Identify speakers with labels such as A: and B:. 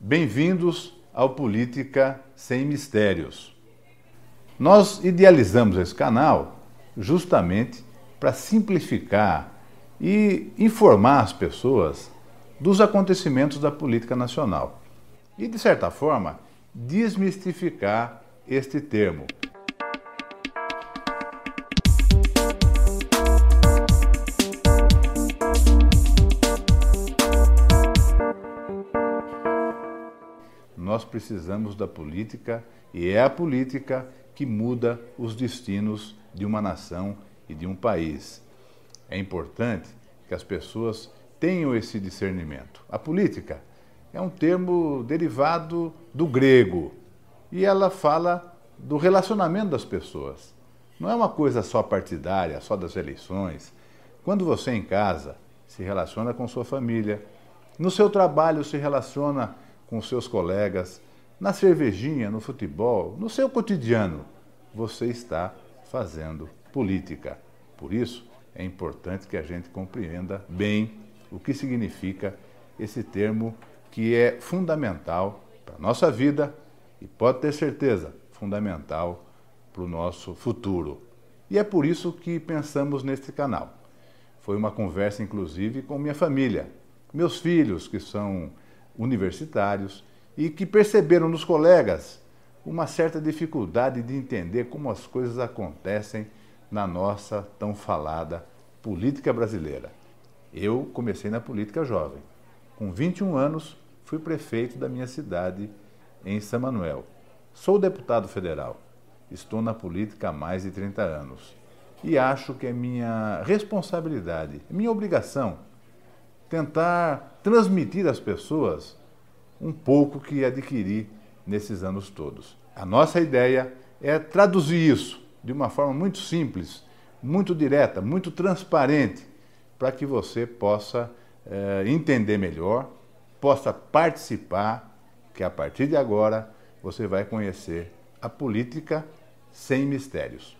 A: Bem-vindos ao Política Sem Mistérios. Nós idealizamos esse canal justamente para simplificar e informar as pessoas dos acontecimentos da política nacional e, de certa forma, desmistificar este termo. Nós precisamos da política e é a política que muda os destinos de uma nação e de um país. É importante que as pessoas tenham esse discernimento. A política é um termo derivado do grego e ela fala do relacionamento das pessoas. Não é uma coisa só partidária, só das eleições. Quando você em casa se relaciona com sua família, no seu trabalho se relaciona com seus colegas, na cervejinha, no futebol, no seu cotidiano, você está fazendo política. Por isso, é importante que a gente compreenda bem o que significa esse termo que é fundamental para a nossa vida e pode ter certeza, fundamental para o nosso futuro. E é por isso que pensamos neste canal. Foi uma conversa, inclusive, com minha família, meus filhos, que são universitários e que perceberam nos colegas uma certa dificuldade de entender como as coisas acontecem na nossa tão falada política brasileira. Eu comecei na política jovem. Com 21 anos, fui prefeito da minha cidade, em São Manuel. Sou deputado federal. Estou na política há mais de 30 anos. E acho que é minha responsabilidade, minha obrigação, tentar transmitir às pessoas um pouco que adquiri nesses anos todos. A nossa ideia é traduzir isso de uma forma muito simples, muito direta, muito transparente, para que você possa é, entender melhor, possa participar, que a partir de agora você vai conhecer a política sem mistérios.